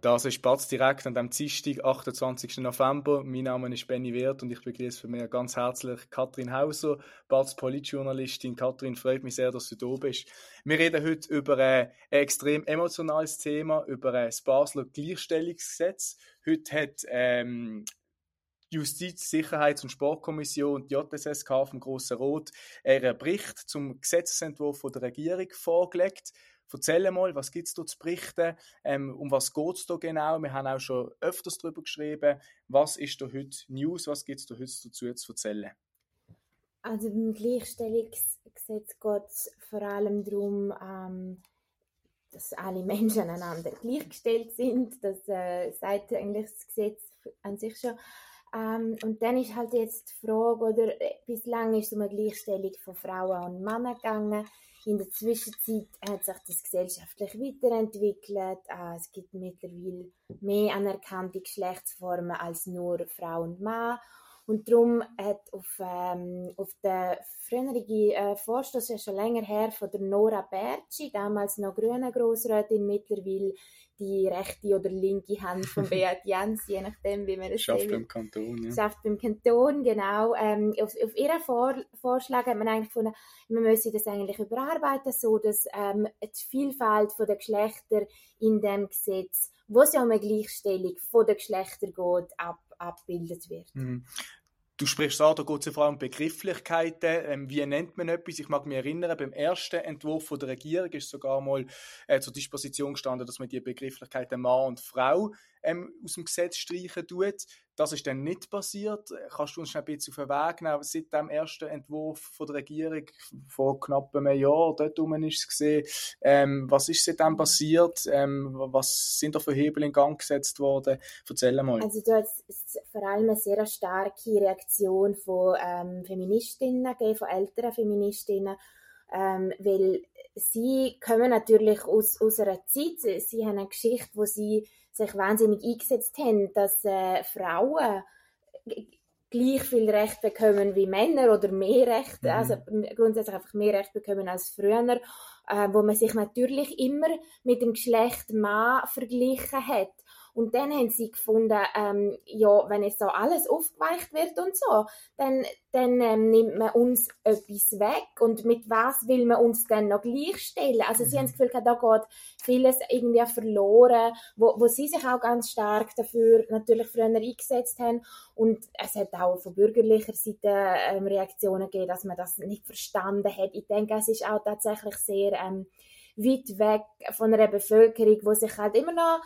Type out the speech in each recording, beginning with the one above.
Das ist Batz direkt an dem Dienstag, 28. November. Mein Name ist Benny Wirth und ich begrüße für mich ganz herzlich Katrin Hauser, Batz Politjournalistin. Katrin, freut mich sehr, dass du da bist. Wir reden heute über ein extrem emotionales Thema, über das Basler Gleichstellungsgesetz. Heute hat ähm, die Justiz-, Sicherheits- und Sportkommission, die JSSK vom Grossen Rot, ihren Bericht zum Gesetzesentwurf der Regierung vorgelegt. Erzähl mal, was gibt es da zu berichten? Ähm, um was geht es da genau? Wir haben auch schon öfters darüber geschrieben. Was ist da heute News? Was gibt es da heute dazu zu erzählen? Also beim Gleichstellungsgesetz geht es vor allem darum, ähm, dass alle Menschen einander gleichgestellt sind. Das äh, sagt eigentlich das Gesetz an sich schon. Ähm, und dann ist halt jetzt die Frage, oder äh, bislang ist es um eine Gleichstellung von Frauen und Männern gegangen. In der Zwischenzeit hat sich das gesellschaftlich weiterentwickelt. Äh, es gibt mittlerweile mehr anerkannte Geschlechtsformen als nur Frau und Mann. Und darum hat auf, ähm, auf den früheren äh, Vorstoß, ja schon länger her, von der Nora Bertschi, damals noch grüne Grossrätin, mittlerweile die rechte oder linke Hand von Beat Jens, je nachdem, wie man es Schafft beim Kanton, ja. Schafft beim Kanton, genau. Ähm, auf, auf ihren Vor Vorschlag hat man eigentlich gefunden, man müsse das eigentlich überarbeiten, so dass ähm, die Vielfalt der Geschlechter in dem Gesetz, wo es ja um eine Gleichstellung von den Geschlechtern geht, ab, abbildet wird. Mhm. Du sprichst an, da geht es vor allem um Begrifflichkeiten. Ähm, wie nennt man etwas? Ich mag mich erinnern, beim ersten Entwurf von der Regierung ist sogar mal äh, zur Disposition gestanden, dass man die Begrifflichkeiten Mann und Frau ähm, aus dem Gesetz streichen tut. Das ist dann nicht passiert. Kannst du uns ein bisschen auf den Weg nehmen? Seit dem ersten Entwurf von der Regierung vor knapp einem Jahr, dort rum ist es gesehen, ähm, was ist seitdem passiert? Ähm, was sind da für Hebel in Gang gesetzt worden? Erzähl mal. Also da es vor allem eine sehr starke Reaktion von ähm, Feministinnen von älteren Feministinnen, ähm, weil sie kommen natürlich aus, aus einer Zeit, sie haben eine Geschichte, wo sie sich wahnsinnig eingesetzt haben, dass äh, Frauen gleich viel Recht bekommen wie Männer oder mehr Recht, mhm. also grundsätzlich einfach mehr Recht bekommen als früher, äh, wo man sich natürlich immer mit dem Geschlecht Mann verglichen hat. Und dann haben sie gefunden, ähm, ja, wenn jetzt so alles aufgeweicht wird und so, dann, dann ähm, nimmt man uns etwas weg. Und mit was will man uns dann noch gleichstellen? Also sie haben das Gefühl, da geht vieles irgendwie verloren, wo, wo sie sich auch ganz stark dafür natürlich früher eingesetzt haben. Und es hat auch von bürgerlicher Seite ähm, Reaktionen gegeben, dass man das nicht verstanden hat. Ich denke, es ist auch tatsächlich sehr ähm, weit weg von einer Bevölkerung, wo sich halt immer noch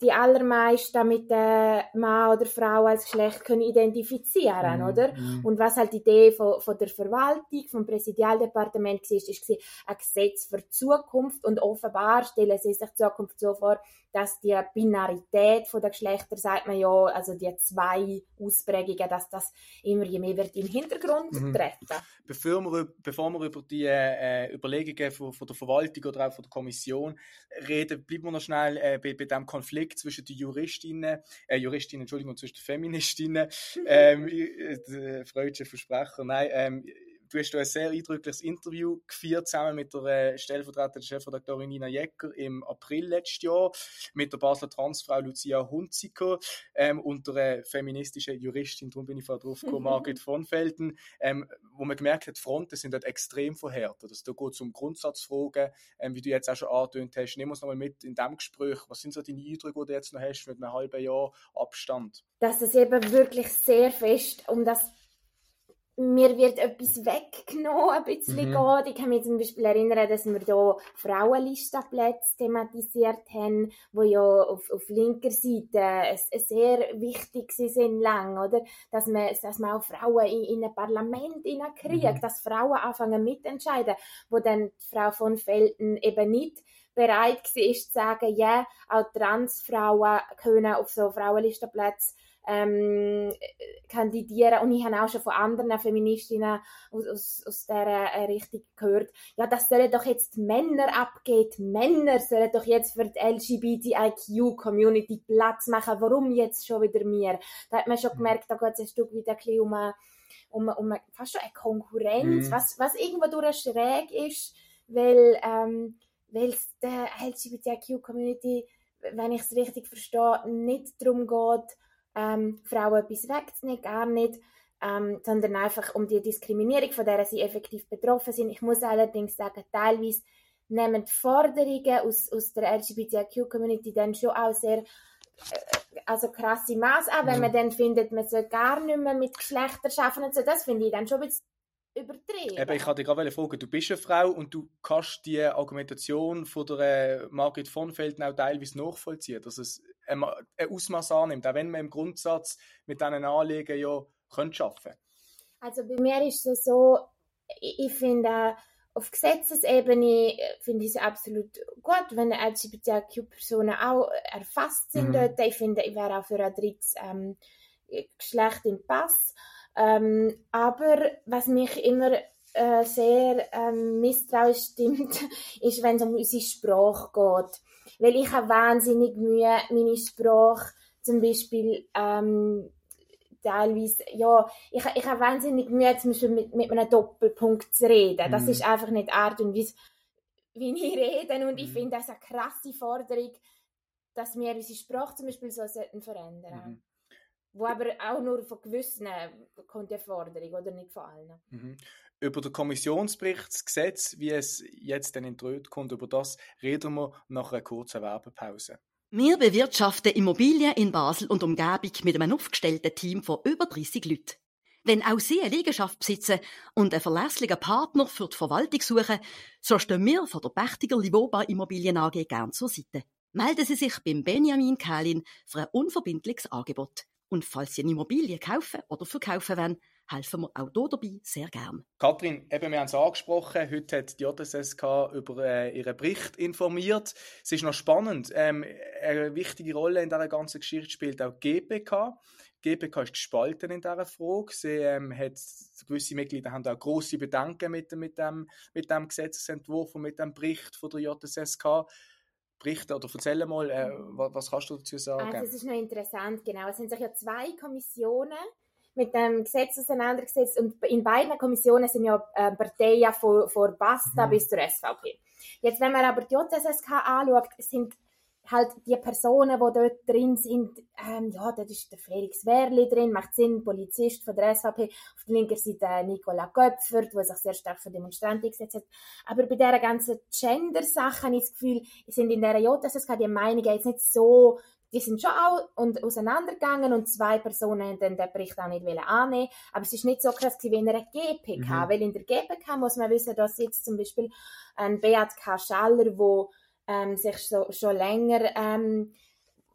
die allermeisten mit der Mann oder Frau als Geschlecht können identifizieren, mm, oder? Mm. Und was halt die Idee von, von der Verwaltung, vom Präsidialdepartement war, ist, ist ein Gesetz für die Zukunft und offenbar stellen sie sich die Zukunft so vor, dass die Binarität von der Geschlechter, sagt man ja, also die zwei Ausprägungen, dass das immer je mehr wird im Hintergrund mhm. treten. Bevor wir, bevor wir über die äh, Überlegungen von, von, der Verwaltung oder auch von der Kommission reden, bleiben wir noch schnell äh, bei, bei dem Konflikt zwischen den Juristinnen, äh, Juristinnen, Entschuldigung, zwischen den Feministinnen, ähm, äh, freudsche Versprecher, nein, ähm, du hast ein sehr eindrückliches Interview geführt, zusammen mit der äh, stellvertretenden Chefredaktorin Nina Jecker im April letztes Jahr, mit der Basler Transfrau Lucia Hunziker ähm, und der äh, feministischen Juristin, darum bin ich vorher drauf gekommen, Margit von Felden, ähm, wo man gemerkt hat, die Fronten sind dort extrem verhärtet. Also da geht es um Grundsatzfragen, ähm, wie du jetzt auch schon angetönt hast. Nimm uns nochmal mit in diesem Gespräch. Was sind so deine Eindrücke, die du jetzt noch hast mit einem halben Jahr Abstand? Dass es eben wirklich sehr fest um das mir wird etwas weggenommen, ein bisschen mhm. geht. Ich kann mich zum Beispiel erinnern, dass wir hier Frauenlistenplätze thematisiert haben, wo ja auf, auf linker Seite sehr wichtig sind lang, oder? Dass man, dass man auch Frauen in, in ein Parlament kriegt, mhm. dass Frauen anfangen mitentscheiden, wo dann Frau von Felten eben nicht bereit war, zu sagen, ja, auch Transfrauen können auf so Frauenlistenplätze ähm, kandidieren. Und ich habe auch schon von anderen Feministinnen aus, aus, aus dieser äh, Richtung gehört, ja, das sollen doch jetzt Männer abgehen. Männer sollen doch jetzt für die LGBTIQ-Community Platz machen. Warum jetzt schon wieder mir? Da hat man schon mhm. gemerkt, da geht es ein Stück wieder ein bisschen um, um, um fast schon eine Konkurrenz, mhm. was, was irgendwo durch schräg ist, weil, ähm, weil es der LGBTIQ-Community, wenn ich es richtig verstehe, nicht darum geht, ähm, Frauen etwas wegzunehmen, gar nicht, ähm, sondern einfach um die Diskriminierung, von der sie effektiv betroffen sind. Ich muss allerdings sagen, teilweise nehmen die Forderungen aus, aus der LGBTIQ-Community dann schon auch sehr äh, also krasse Maß an, wenn man dann findet, man soll gar nicht mehr mit Geschlechtern arbeiten und so, das finde ich dann schon ein bisschen übertrieben. Eben, ich dich gerade fragen, du bist eine Frau und du kannst die Argumentation von der Margret von Felden auch teilweise nachvollziehen, dass es ein Ausmaß annimmt, auch wenn man im Grundsatz mit diesen Anliegen ja könnte arbeiten Also bei mir ist es so, ich finde auf Gesetzesebene finde ich es absolut gut, wenn LGBTQ-Personen auch erfasst sind mhm. Ich finde, ich wäre auch für ein drittes ähm, Geschlecht im Pass. Ähm, aber was mich immer äh, sehr ähm, misstrauisch stimmt, ist, wenn es um unsere Sprache geht. Weil ich habe wahnsinnig Mühe, meine Sprache zum Beispiel ähm, teilweise, ja, ich, ich habe wahnsinnig Mühe, zum Beispiel mit, mit einem Doppelpunkt zu reden. Das mhm. ist einfach nicht Art und Weise, wie ich rede. Und ich mhm. finde das eine krasse Forderung, dass wir unsere Sprache zum Beispiel so sollten verändern mhm. Wo aber auch nur von gewissen kommt die Forderung, oder nicht von allen. Mhm. Über den Kommissionsberichtsgesetz, wie es jetzt dann in die kommt, über das reden wir nach einer kurzen Werbepause. Wir bewirtschaften Immobilien in Basel und Umgebung mit einem aufgestellten Team von über 30 Leuten. Wenn auch Sie eine Liegenschaft besitzen und einen verlässlichen Partner für die Verwaltung suchen, so stehen wir von der Pächtiger Livoba Immobilien AG gern zur Seite. Melden Sie sich beim Benjamin Kählin für ein unverbindliches Angebot. Und falls Sie eine Immobilie kaufen oder verkaufen wollen, helfen wir auch hier dabei sehr gern. Kathrin, eben, wir haben es angesprochen, heute hat die JSSK über äh, ihren Bericht informiert. Es ist noch spannend, ähm, eine wichtige Rolle in dieser ganzen Geschichte spielt auch GPK. GPK ist gespalten in dieser Frage. Sie, ähm, hat, gewisse Mitglieder haben auch grosse Bedenken mit, mit, dem, mit dem Gesetzesentwurf und mit dem Bericht von der JSSK berichten oder erzähl mal, äh, was, was, kannst du dazu sagen? Also es ist noch interessant, genau. Es sind sich ja zwei Kommissionen mit dem Gesetz auseinandergesetzt und in beiden Kommissionen sind ja äh, Parteien von, von Basta mhm. bis zur SVP. Jetzt, wenn man aber die JSSK anschaut, sind halt die Personen, die dort drin sind, ähm, ja, da ist der Felix Werli drin, macht Sinn, Polizist von der SVP, auf der linken Seite Nicola Köpfert, der sich sehr stark für Demonstranten gesetzt hat. Aber bei dieser ganzen Gender-Sache habe ich das Gefühl, sind in der JSSK die Meinungen jetzt nicht so die sind schon auch und auseinandergegangen und zwei Personen haben dann den Bericht auch nicht annehmen aber es ist nicht so krass wie in einer GPK, mhm. weil in der GPK muss man wissen, dass jetzt zum Beispiel ein Beat K. Schaller, wo ähm, sich so, schon länger ähm,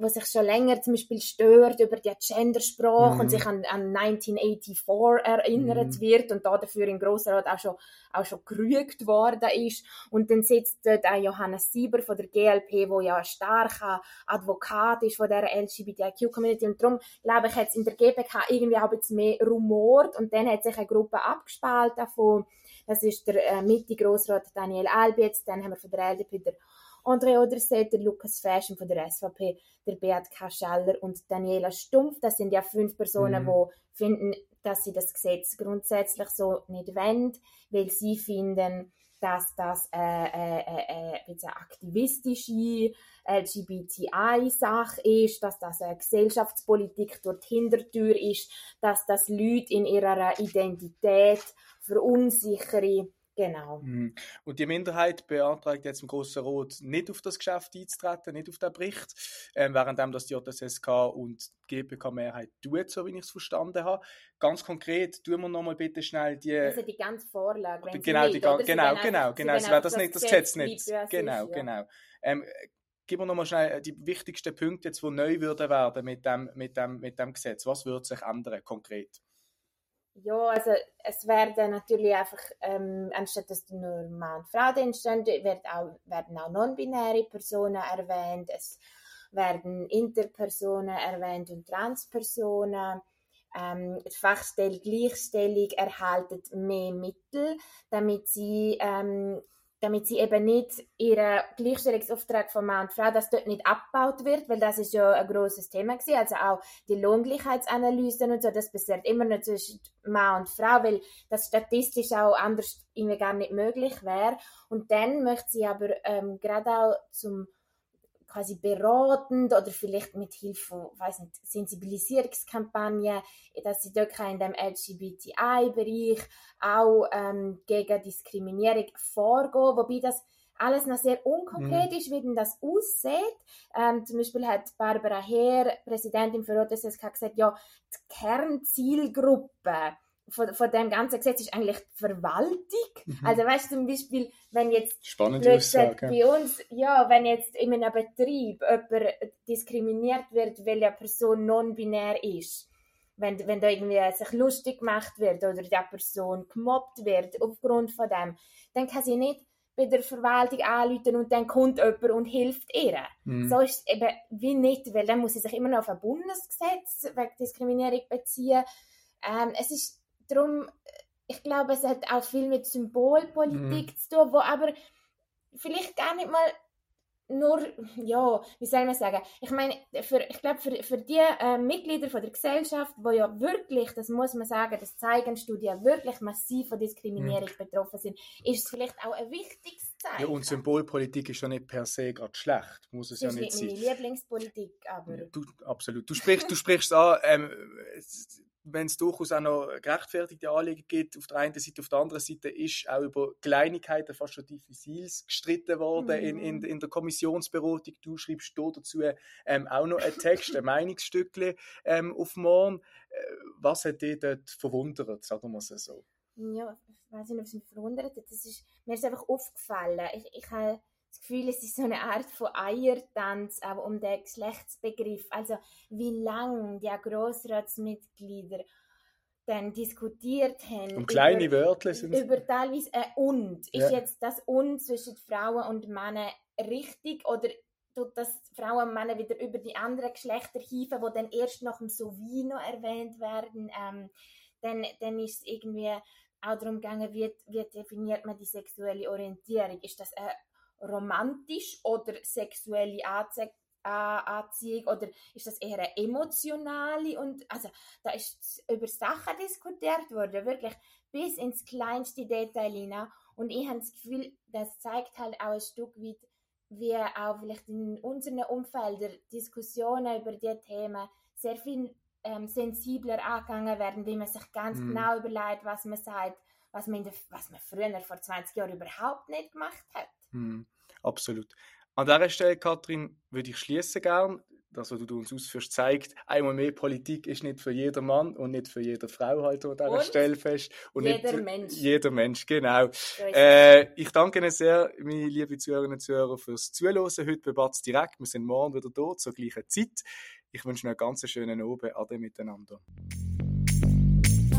wo sich schon länger zum Beispiel stört über die Gendersprache mhm. und sich an, an 1984 erinnert mhm. wird und da dafür im Grossen Rat auch schon, auch schon gerügt worden ist. Und dann sitzt dort auch Johannes Sieber von der GLP, wo ja ein starker Advokat ist von der LGBTIQ-Community. Und darum, glaube ich, hat es in der GPK irgendwie auch ein bisschen mehr rumort und dann hat sich eine Gruppe abgespalten von, das ist der äh, Mitte-Grossrat Daniel Albitz, dann haben wir von der LDP der André Oderset, der Lukas Fashion von der SVP, der Beat Kascheller und Daniela Stumpf. Das sind ja fünf Personen, mhm. die finden, dass sie das Gesetz grundsätzlich so nicht wollen, weil sie finden, dass das äh, äh, äh, äh eine aktivistische LGBTI-Sache ist, dass das eine Gesellschaftspolitik durch die Hintertür ist, dass das Leute in ihrer Identität verunsichere Genau. Mhm. Und die Minderheit beantragt jetzt im Grossen Rot nicht auf das Geschäft einzutreten, nicht auf den Bericht, ähm, währenddem das die JSSK und die GPK-Mehrheit tut, so wie ich es verstanden habe. Ganz konkret, tun wir nochmal bitte schnell die... Also die ganze Vorlage, wenn genau, die, genau, genau, genau, genau, es wäre das nicht, das Gesetz nicht. Genau, genau. Ähm, gib mir nochmal schnell die wichtigsten Punkte, jetzt, die neu würden werden mit dem, mit dem, mit dem Gesetz. Was würde sich ändern, konkret? Ja, also es werden natürlich einfach, ähm, anstatt dass nur Mann und Frau drin stehen, wird auch, werden auch non-binäre Personen erwähnt. Es werden Interpersonen erwähnt und Transpersonen. Ähm, die Fachstelle Gleichstellung erhalten mehr Mittel, damit sie ähm, damit sie eben nicht ihren Gleichstellungsauftrag von Mann und Frau, dass dort nicht abgebaut wird, weil das ist ja ein großes Thema gewesen. Also auch die Lohngleichheitsanalysen und so, das passiert immer noch zwischen Mann und Frau, weil das statistisch auch anders irgendwie gar nicht möglich wäre. Und dann möchte sie aber ähm, gerade auch zum quasi beratend oder vielleicht mit Hilfe von, weiß nicht, Sensibilisierungskampagnen, dass sie dort in dem LGBTI-Bereich auch ähm, gegen Diskriminierung vorgehen, wobei das alles noch sehr unkonkret mhm. ist, wie denn das aussieht. Ähm, zum Beispiel hat Barbara Heer, Präsidentin für OTSSK, gesagt, ja, die Kernzielgruppe von, von dem ganzen Gesetz ist eigentlich die Verwaltung. Mhm. Also weißt du zum Beispiel, wenn jetzt Spannende Aussage. bei uns, ja, wenn jetzt in einem Betrieb jemand diskriminiert wird, weil eine Person non-binär ist, wenn, wenn da irgendwie sich lustig gemacht wird oder die Person gemobbt wird aufgrund von dem, dann kann sie nicht bei der Verwaltung anrufen und dann kommt jemand und hilft ihr. Mhm. So ist es eben wie nicht, weil dann muss sie sich immer noch auf ein Bundesgesetz wegen Diskriminierung beziehen. Ähm, es ist darum, ich glaube, es hat auch viel mit Symbolpolitik mhm. zu tun, wo aber vielleicht gar nicht mal nur, ja, wie soll man sagen, ich meine, für, ich glaube, für, für die äh, Mitglieder von der Gesellschaft, wo ja wirklich, das muss man sagen, das zeigen Studien, wirklich massiv von Diskriminierung mhm. betroffen sind, ist es vielleicht auch ein wichtiges Zeichen. Ja, und Symbolpolitik ist ja nicht per se gerade schlecht, muss es das ja nicht sein. Das ist meine Lieblingspolitik, aber... Du, absolut. Du sprichst, du sprichst an, ähm, wenn es durchaus auch noch gerechtfertigte Anliegen gibt, auf der einen Seite, auf der anderen Seite ist auch über Kleinigkeiten, fast schon diffizils gestritten worden mhm. in, in, mhm. in der Kommissionsberatung. Du schreibst hier dazu ähm, auch noch einen Text, ein Meinungsstückchen ähm, auf morgen. Äh, was hat dich dort verwundert, sagen wir es so? Ja, ich weiß nicht, ob es mich verwundert hat. Das ist, mir ist einfach aufgefallen. Ich, ich habe das Gefühl, es ist so eine Art von Eiertanz, aber um den Geschlechtsbegriff. Also wie lange die Grossratsmitglieder dann diskutiert haben. Um kleine über, Wörter sind Über teilweise ein Und. Ja. Ist jetzt das Und zwischen Frauen und Männern richtig oder tut das Frauen und Männer wieder über die anderen Geschlechter hieven, wo dann erst nach dem Sowie noch erwähnt werden? Ähm, dann, dann ist es irgendwie auch darum gegangen, wie, wie definiert man die sexuelle Orientierung? Ist das eine romantisch oder sexuelle Anziehung? Anziehung oder ist das eher eine emotionale und also da ist über Sachen diskutiert worden wirklich bis ins kleinste Detail hinein und ich habe das Gefühl das zeigt halt auch ein Stück weit wie auch vielleicht in unseren Umfeldern Diskussionen über diese Themen sehr viel ähm, sensibler angegangen werden, wie man sich ganz mm. genau überlegt, was man sagt, was man, der, was man früher vor 20 Jahren überhaupt nicht gemacht hat. Mm absolut. An dieser Stelle, Kathrin, würde ich schließen gern. Das, was du uns ausführst, zeigt, einmal mehr Politik ist nicht für jeder Mann und nicht für jede Frau halt an dieser und Stelle fest. Und jeder Mensch. Jeder Mensch, genau. Äh, ich danke Ihnen sehr, meine lieben Zuhörerinnen und Zuhörer, fürs Zuhören heute bei Batz direkt. Wir sind morgen wieder da zur gleichen Zeit. Ich wünsche Ihnen einen ganz schönen Abend. Ade miteinander.